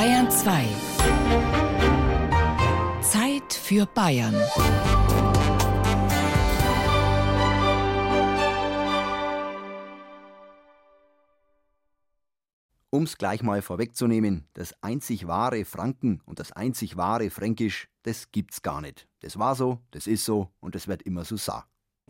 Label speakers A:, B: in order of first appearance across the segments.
A: Bayern 2. Zeit für Bayern.
B: Um's gleich mal vorwegzunehmen, das einzig wahre Franken und das einzig wahre Fränkisch, das gibt's gar nicht. Das war so, das ist so und das wird immer so sein.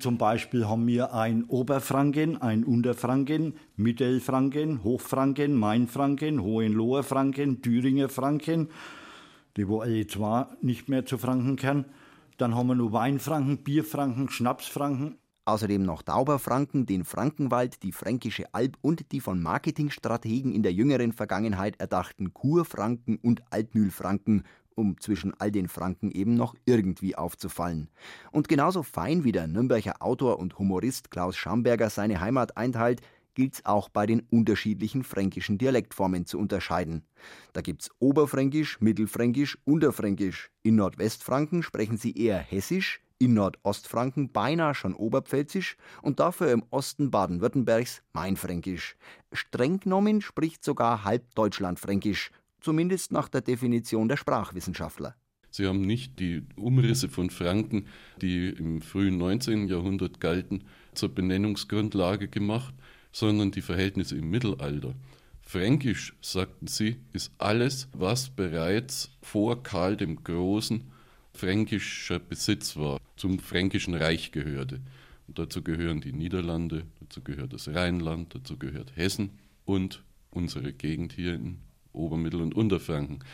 C: Zum Beispiel haben wir ein Oberfranken, ein Unterfranken, Mittelfranken, Hochfranken, Mainfranken, Hohenloher Franken, Thüringer Franken, die wo alle zwar nicht mehr zu Franken kennen. Dann haben wir nur Weinfranken, Bierfranken, Schnapsfranken.
B: Außerdem noch Dauberfranken, den Frankenwald, die Fränkische Alb und die von Marketingstrategen in der jüngeren Vergangenheit erdachten Kurfranken und Altmühlfranken um zwischen all den Franken eben noch irgendwie aufzufallen. Und genauso fein wie der Nürnberger Autor und Humorist Klaus Schamberger seine Heimat einteilt, gilt's auch bei den unterschiedlichen fränkischen Dialektformen zu unterscheiden. Da gibt's Oberfränkisch, Mittelfränkisch, Unterfränkisch. In Nordwestfranken sprechen sie eher Hessisch, in Nordostfranken beinahe schon Oberpfälzisch und dafür im Osten Baden-Württembergs Mainfränkisch. Streng genommen spricht sogar halb Deutschland zumindest nach der Definition der Sprachwissenschaftler.
D: Sie haben nicht die Umrisse von Franken, die im frühen 19. Jahrhundert galten, zur Benennungsgrundlage gemacht, sondern die Verhältnisse im Mittelalter. Fränkisch, sagten sie, ist alles, was bereits vor Karl dem Großen fränkischer Besitz war, zum fränkischen Reich gehörte. Und dazu gehören die Niederlande, dazu gehört das Rheinland, dazu gehört Hessen und unsere Gegend hier in Obermittel- und Unterfranken.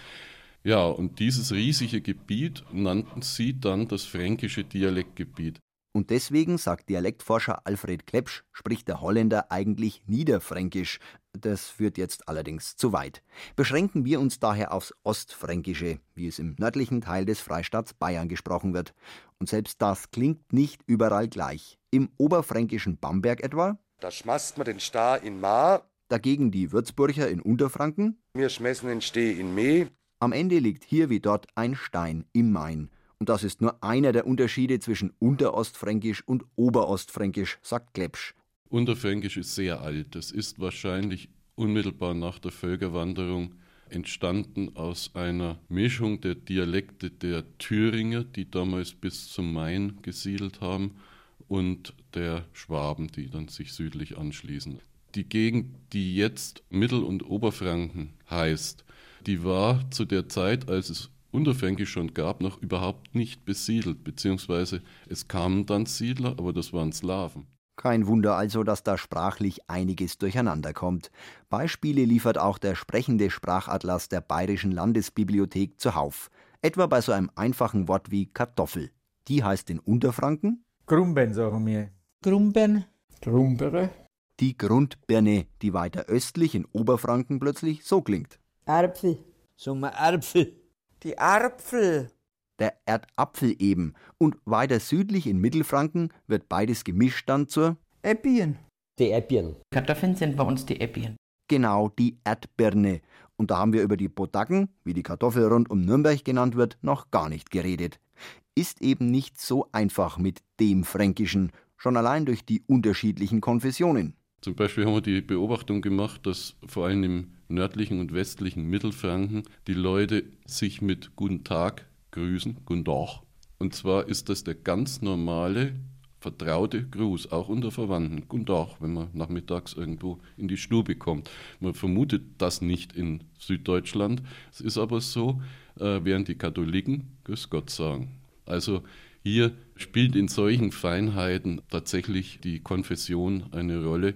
D: Ja, und dieses riesige Gebiet nannten sie dann das fränkische Dialektgebiet.
B: Und deswegen, sagt Dialektforscher Alfred Klepsch, spricht der Holländer eigentlich Niederfränkisch. Das führt jetzt allerdings zu weit. Beschränken wir uns daher aufs Ostfränkische, wie es im nördlichen Teil des Freistaats Bayern gesprochen wird. Und selbst das klingt nicht überall gleich. Im oberfränkischen Bamberg etwa.
E: Da schmast man den Star in Ma
B: dagegen die Würzburger in Unterfranken.
E: Wir schmessen den Steh in Mee.
B: Am Ende liegt hier wie dort ein Stein im Main. Und das ist nur einer der Unterschiede zwischen Unterostfränkisch und Oberostfränkisch, sagt Klepsch.
D: Unterfränkisch ist sehr alt. Es ist wahrscheinlich unmittelbar nach der Völkerwanderung entstanden aus einer Mischung der Dialekte der Thüringer, die damals bis zum Main gesiedelt haben, und der Schwaben, die dann sich südlich anschließen die Gegend, die jetzt Mittel- und Oberfranken heißt, die war zu der Zeit, als es Unterfränkisch schon gab, noch überhaupt nicht besiedelt, beziehungsweise es kamen dann Siedler, aber das waren Slawen.
B: Kein Wunder also, dass da sprachlich einiges durcheinander kommt. Beispiele liefert auch der sprechende Sprachatlas der Bayerischen Landesbibliothek zuhauf. Etwa bei so einem einfachen Wort wie Kartoffel. Die heißt in Unterfranken
F: Grumben, sagen wir.
G: Grumben.
F: Grumbere
B: die Grundbirne, die weiter östlich in Oberfranken plötzlich so klingt.
G: Apfel.
H: Sagen wir Apfel.
G: Die Apfel.
B: Der Erdapfel eben. Und weiter südlich in Mittelfranken wird beides gemischt dann zur
G: Äppien.
H: Die Äppien.
I: Kartoffeln sind bei uns die Äppien.
B: Genau, die Erdbirne. Und da haben wir über die Podacken, wie die Kartoffel rund um Nürnberg genannt wird, noch gar nicht geredet. Ist eben nicht so einfach mit dem Fränkischen, schon allein durch die unterschiedlichen Konfessionen.
D: Zum Beispiel haben wir die Beobachtung gemacht, dass vor allem im nördlichen und westlichen Mittelfranken die Leute sich mit Guten Tag grüßen, Guten Tag. Und zwar ist das der ganz normale, vertraute Gruß, auch unter Verwandten. Guten Tag, wenn man nachmittags irgendwo in die Stube kommt. Man vermutet das nicht in Süddeutschland. Es ist aber so, äh, während die Katholiken Grüß Gott sagen. Also hier spielt in solchen Feinheiten tatsächlich die Konfession eine Rolle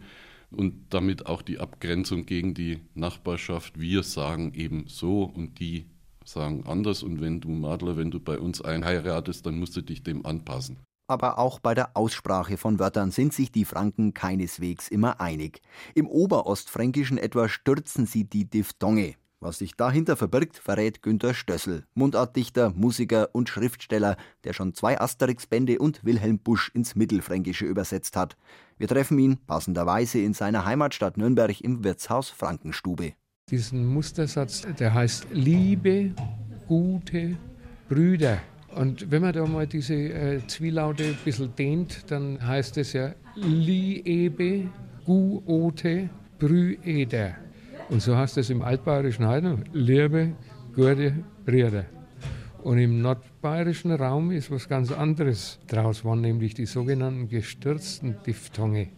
D: und damit auch die Abgrenzung gegen die Nachbarschaft. Wir sagen eben so und die sagen anders. Und wenn du Madler, wenn du bei uns einheiratest, dann musst du dich dem anpassen.
B: Aber auch bei der Aussprache von Wörtern sind sich die Franken keineswegs immer einig. Im Oberostfränkischen etwa stürzen sie die Diphthonge. Was sich dahinter verbirgt, verrät Günter Stössel, Mundartdichter, Musiker und Schriftsteller, der schon zwei Asterix-Bände und Wilhelm Busch ins Mittelfränkische übersetzt hat. Wir treffen ihn passenderweise in seiner Heimatstadt Nürnberg im Wirtshaus Frankenstube.
J: Diesen Mustersatz, der heißt Liebe, gute Brüder. Und wenn man da mal diese äh, Zwielaute ein bisschen dehnt, dann heißt es ja Liebe, guote, Brüder. Und so heißt es im altbayerischen heute, liebe, gute Brüder. Und im nordbayerischen Raum ist was ganz anderes draus geworden, nämlich die sogenannten gestürzten Diphthonge.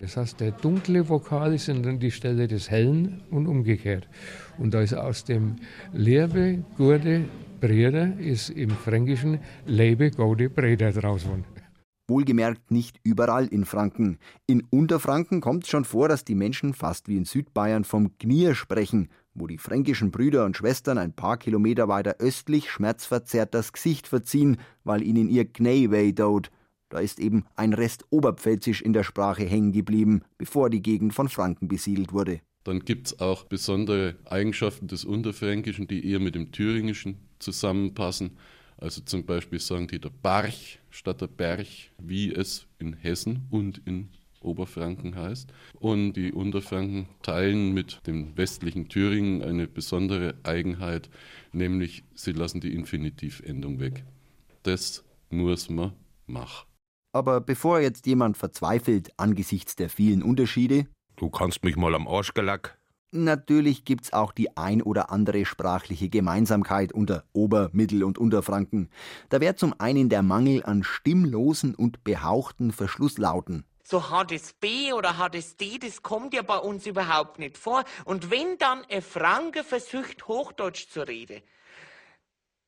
J: Das heißt, der dunkle Vokal ist dann die Stelle des hellen und umgekehrt. Und da ist aus dem Liebe, Gurde, Brüder ist im Fränkischen Lebe, Gode, Brüder draus geworden.
B: Wohlgemerkt nicht überall in Franken. In Unterfranken kommt es schon vor, dass die Menschen fast wie in Südbayern vom Gnier sprechen, wo die fränkischen Brüder und Schwestern ein paar Kilometer weiter östlich schmerzverzerrt das Gesicht verziehen, weil ihnen ihr Gnei weh tut. Da ist eben ein Rest Oberpfälzisch in der Sprache hängen geblieben, bevor die Gegend von Franken besiedelt wurde.
D: Dann gibt es auch besondere Eigenschaften des Unterfränkischen, die eher mit dem Thüringischen zusammenpassen. Also zum Beispiel sagen die der Barch statt der Berg, wie es in Hessen und in Oberfranken heißt. Und die Unterfranken teilen mit dem westlichen Thüringen eine besondere Eigenheit, nämlich sie lassen die Infinitivendung weg. Das muss man machen.
B: Aber bevor jetzt jemand verzweifelt angesichts der vielen Unterschiede,
K: du kannst mich mal am Arsch gelack,
B: Natürlich gibt's auch die ein oder andere sprachliche Gemeinsamkeit unter Ober-, Mittel- und Unterfranken. Da wäre zum einen der Mangel an stimmlosen und behauchten Verschlusslauten.
L: So hartes B oder hartes D, das kommt ja bei uns überhaupt nicht vor. Und wenn dann ein Franke versucht, Hochdeutsch zu reden,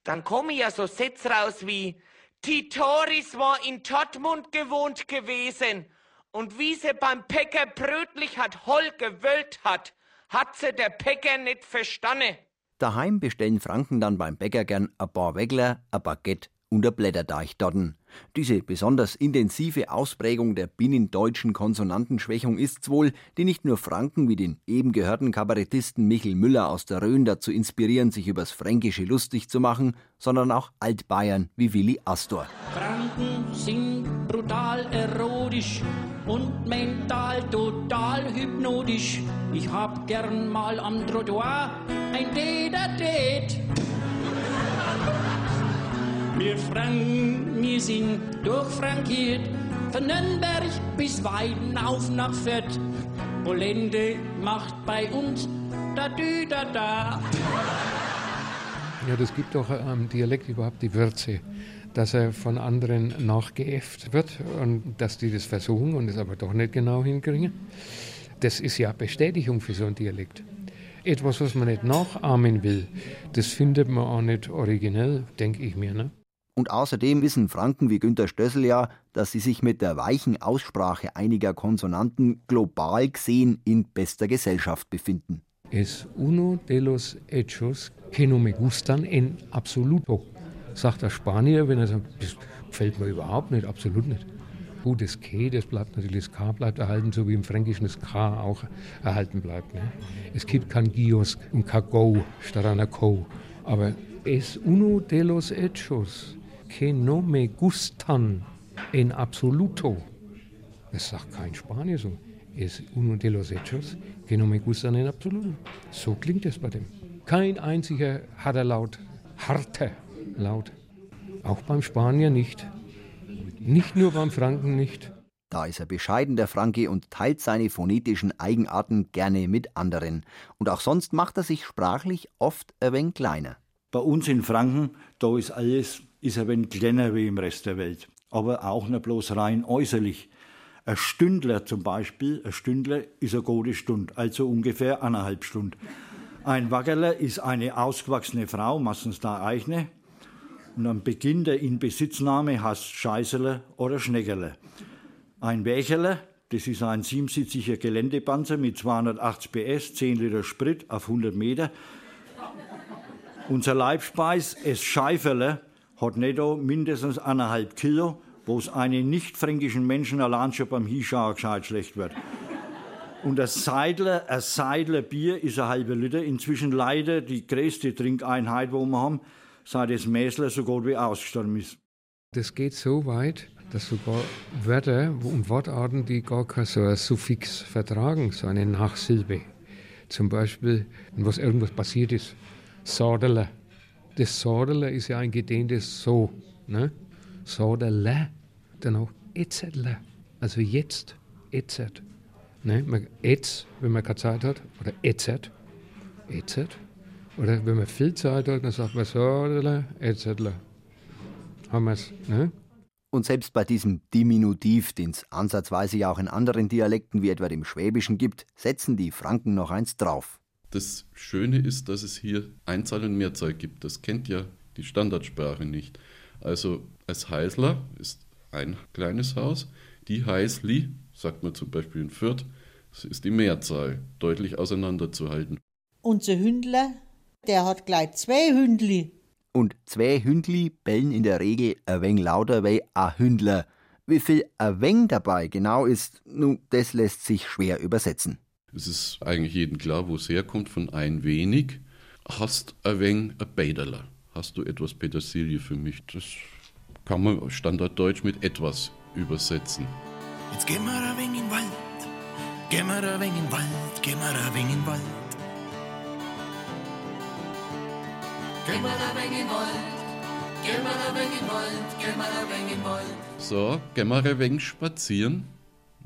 L: dann kommen ja so Sätze raus wie Titoris war in Dortmund gewohnt gewesen und wie sie beim Päcker brötlich hat Holl gewöllt hat, hat sie der Bäcker nicht verstanden.
B: Daheim bestellen Franken dann beim Bäcker gern ein paar Weggler, ein Baguette und ein Blätterdeichdotten. Diese besonders intensive Ausprägung der binnendeutschen Konsonantenschwächung ist's wohl, die nicht nur Franken wie den eben gehörten Kabarettisten Michel Müller aus der Rhön dazu inspirieren, sich übers Fränkische lustig zu machen, sondern auch Altbayern wie Willi Astor.
M: Franken sind brutal erotisch und mental total hypnotisch. Ich hab gern mal am Trottoir ein Date-a-Date. Wir Franken, wir sind durchfrankiert, von Nürnberg bis Weiden auf nach Fürth. Polente macht bei uns da dü da da.
J: Ja, das gibt doch am Dialekt überhaupt die Würze, dass er von anderen nachgeäfft wird und dass die das versuchen und es aber doch nicht genau hinkriegen. Das ist ja Bestätigung für so einen Dialekt. Etwas, was man nicht nachahmen will, das findet man auch nicht originell, denke ich mir. Ne?
B: Und außerdem wissen Franken wie Günter Stössel ja, dass sie sich mit der weichen Aussprache einiger Konsonanten global gesehen in bester Gesellschaft befinden.
J: Es uno de los hechos que no me gustan en absoluto, sagt der Spanier, wenn er sagt, das gefällt mir überhaupt nicht, absolut nicht. Gut, das K, das bleibt natürlich, das K bleibt erhalten, so wie im Fränkischen das K auch erhalten bleibt. Ne? Es gibt kein Gios und kein Go statt einer Co. Aber es uno de los hechos que no me gustan en absoluto. Das sagt kein Spanier so. Es uno de los hechos que no me gustan en absoluto. So klingt es bei dem. Kein einziger harter Laut, harter Laut. Auch beim Spanier nicht. Nicht nur beim Franken nicht.
B: Da ist er bescheiden, der Franke, und teilt seine phonetischen Eigenarten gerne mit anderen. Und auch sonst macht er sich sprachlich oft ein wenig kleiner.
C: Bei uns in Franken, da ist alles ist ein wenig kleiner wie im Rest der Welt. Aber auch nicht bloß rein äußerlich. Ein Stündler zum Beispiel, ein Stündler ist eine gute Stunde, also ungefähr eineinhalb Stunden. Ein Wackerler ist eine ausgewachsene Frau, meistens da eigene. Und am Beginn der Inbesitznahme heißt Scheißerle oder Schneckerle. Ein Wächerle, das ist ein siebensitziger Geländepanzer mit 280 PS, 10 Liter Sprit auf 100 Meter. Unser Leibspeis, es Scheiferle, hat netto mindestens eineinhalb Kilo, wo es einen nicht-fränkischen Menschen allein schon beim Hinschauen gescheit schlecht wird. Und ein Seidler, ein Seidler Bier ist ein halber Liter. Inzwischen leider die größte Trinkeinheit, wo wir haben, seit das Mäßler so gut wie ausgestorben ist.
J: Das geht so weit, dass sogar Wörter und Wortarten, die gar kein so ein Suffix vertragen, so eine Nachsilbe. Zum Beispiel, was irgendwas passiert ist, Sordeler. Das Sordeler ist ja ein gedehntes So. Ne? Sordeler. Dann auch Etzettler. Also jetzt, Etzert. Ne? Etz, wenn man keine Zeit hat, oder Etzert. EZ. Oder wenn man viel Zeit hat, dann sagt man so, EZ. Haben wir es, ne?
B: Und selbst bei diesem Diminutiv, den es ansatzweise ja auch in anderen Dialekten wie etwa dem Schwäbischen gibt, setzen die Franken noch eins drauf.
D: Das Schöne ist, dass es hier Einzahl und Mehrzahl gibt. Das kennt ja die Standardsprache nicht. Also als Heißler ist ein kleines Haus, die Heißli, sagt man zum Beispiel in Fürth, das ist die Mehrzahl, deutlich auseinanderzuhalten.
N: Unser Hündler, der hat gleich zwei Hündli.
B: Und zwei Hündli bellen in der Regel ein wenig lauter wie a Hündler. Wie viel ein wenig dabei genau ist, nun, das lässt sich schwer übersetzen.
D: Es ist eigentlich jedem klar, wo es herkommt, von ein wenig. Hast ein wenig ein Beiderler. Hast du etwas Petersilie für mich? Das kann man standarddeutsch mit etwas übersetzen.
O: Jetzt gehen wir ein wenig in den Wald, gehen wir ein wenig in den Wald, gehen wir ein wenig in den Wald.
D: So, gehen wir ein wenig spazieren.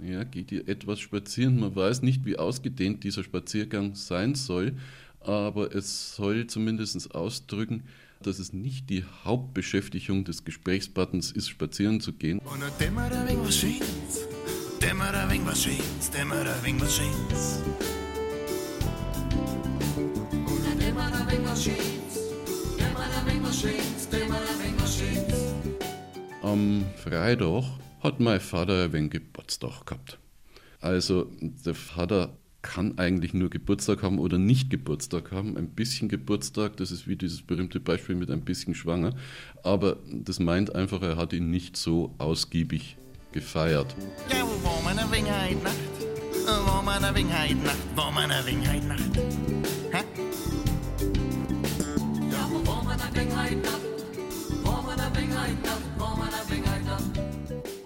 D: Ja, geht ihr etwas spazieren? Man weiß nicht, wie ausgedehnt dieser Spaziergang sein soll, aber es soll zumindest ausdrücken, dass es nicht die Hauptbeschäftigung des Gesprächspartners ist, spazieren zu gehen.
O: Und dann dämmert ein wenig.
D: Am Freitag hat mein Vater ein wenig Geburtstag gehabt. Also der Vater kann eigentlich nur Geburtstag haben oder nicht Geburtstag haben. Ein bisschen Geburtstag, das ist wie dieses berühmte Beispiel mit ein bisschen schwanger. Aber das meint einfach, er hat ihn nicht so ausgiebig gefeiert.
O: Ja, wo war man ein wenig heute Nacht? Wo man ein wenig heute Nacht? Wo man ein wenig heute Nacht?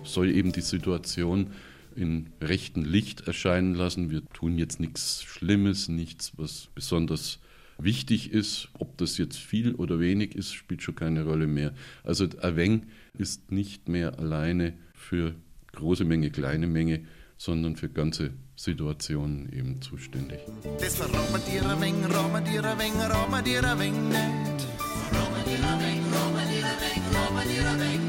D: Soll eben die Situation in rechten Licht erscheinen lassen. Wir tun jetzt nichts Schlimmes, nichts, was besonders wichtig ist. Ob das jetzt viel oder wenig ist, spielt schon keine Rolle mehr. Also Aveng ist nicht mehr alleine für große Menge, kleine Menge, sondern für ganze Situationen eben zuständig.
O: Das verrauben dir ein wenig, rauben dir ein wenig, rauben dir ein wenig nicht.
P: Ein wenig, ein wenig, ein wenig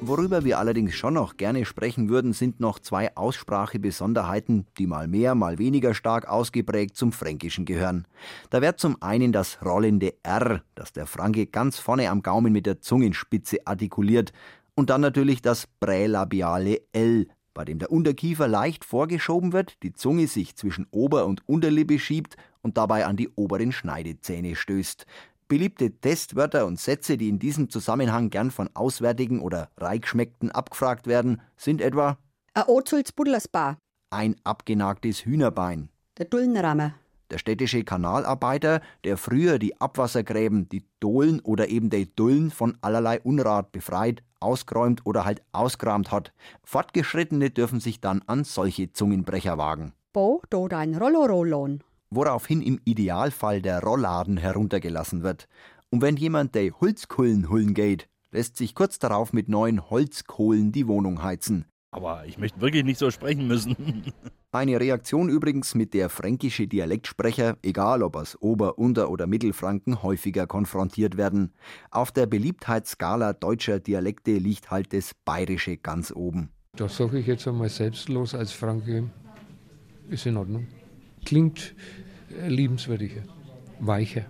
B: Worüber wir allerdings schon noch gerne sprechen würden, sind noch zwei Aussprachebesonderheiten, die mal mehr, mal weniger stark ausgeprägt zum Fränkischen gehören. Da wird zum einen das rollende R, das der Franke ganz vorne am Gaumen mit der Zungenspitze artikuliert, und dann natürlich das prälabiale L, bei dem der Unterkiefer leicht vorgeschoben wird, die Zunge sich zwischen Ober- und Unterlippe schiebt und dabei an die oberen Schneidezähne stößt. Beliebte Testwörter und Sätze, die in diesem Zusammenhang gern von Auswärtigen oder Reichschmeckten abgefragt werden, sind etwa ein abgenagtes Hühnerbein,
Q: der Dullenrammer,
B: der städtische Kanalarbeiter, der früher die Abwassergräben, die Dohlen oder eben die Dullen von allerlei Unrat befreit, ausgeräumt oder halt ausgeräumt hat. Fortgeschrittene dürfen sich dann an solche Zungenbrecher wagen.
Q: Bo do dein Rollorollon,
B: woraufhin im Idealfall der Rollladen heruntergelassen wird. Und wenn jemand de Holzkohlen holen geht, lässt sich kurz darauf mit neuen Holzkohlen die Wohnung heizen.
R: Aber ich möchte wirklich nicht so sprechen müssen.
B: Eine Reaktion übrigens, mit der fränkische Dialektsprecher, egal ob aus Ober-, Unter- oder Mittelfranken, häufiger konfrontiert werden. Auf der Beliebtheitsskala deutscher Dialekte liegt halt das Bayerische ganz oben.
J: Das sage ich jetzt einmal selbstlos als Franke. Ist in Ordnung. Klingt äh, liebenswürdiger, weicher,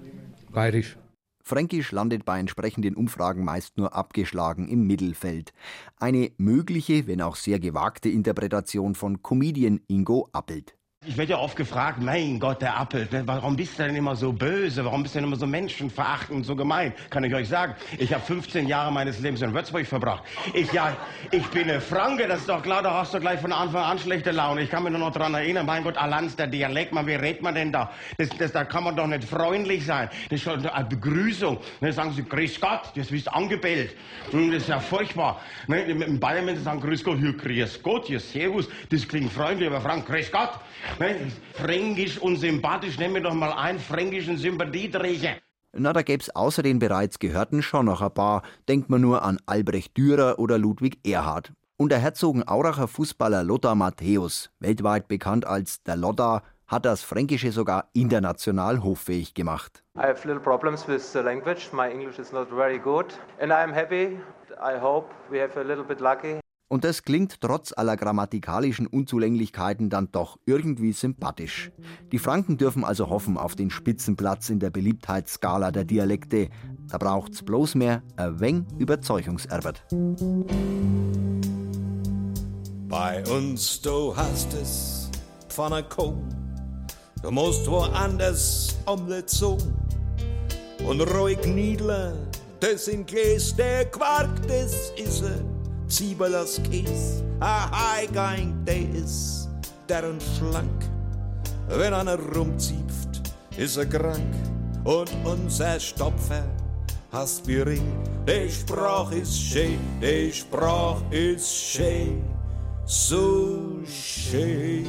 J: bayerisch.
B: Fränkisch landet bei entsprechenden Umfragen meist nur abgeschlagen im Mittelfeld. Eine mögliche, wenn auch sehr gewagte Interpretation von Comedian Ingo Appelt.
S: Ich werde ja oft gefragt, mein Gott, der Appel, warum bist du denn immer so böse? Warum bist du denn immer so menschenverachtend, so gemein? Kann ich euch sagen, ich habe 15 Jahre meines Lebens in Würzburg verbracht. Ich, ja, ich bin eine Franke, das ist doch klar, da hast du gleich von Anfang an schlechte Laune. Ich kann mich nur noch daran erinnern, mein Gott, Alans, der Dialekt, man, wie redet man denn da? Das, das, da kann man doch nicht freundlich sein. Das ist schon eine Begrüßung. Dann sagen sie, Grüß Gott, das bist angebellt. Hm, Das ist ja furchtbar. Ne, In Bayern, wenn sie sagen, Grüß Gott, hier, Grüß Gott, hier, Servus, das klingt freundlich, aber Frank, Grüß Gott. Fränkisch und sympathisch, nehmen wir doch mal einen fränkischen Sympathieträger.
B: Na, da gäb's außer den bereits gehörten schon noch ein paar. Denkt man nur an Albrecht Dürer oder Ludwig Erhard. Und der Herzogenauracher Fußballer Lothar Matthäus, weltweit bekannt als der Lothar, hat das Fränkische sogar international hoffähig gemacht.
T: I have little problems with the language. My English is not very good. And I'm happy. I hope we have a little bit lucky.
B: Und das klingt trotz aller grammatikalischen Unzulänglichkeiten dann doch irgendwie sympathisch. Die Franken dürfen also hoffen auf den Spitzenplatz in der Beliebtheitsskala der Dialekte. Da braucht's bloß mehr ein wenig Überzeugungserbert.
U: Bei uns, du hast es von der Kuh. Du musst woanders Omelette so. Und ruhig niedler, das in Gläs, der Quark, das ist er. Ziebelers Käse, a Heigein, der ist der und schlank. Wenn einer rumziepft, ist er krank. Und unser Stopfer, Aspirin, der Sprach ist schön, der Sprach ist schön, so schön.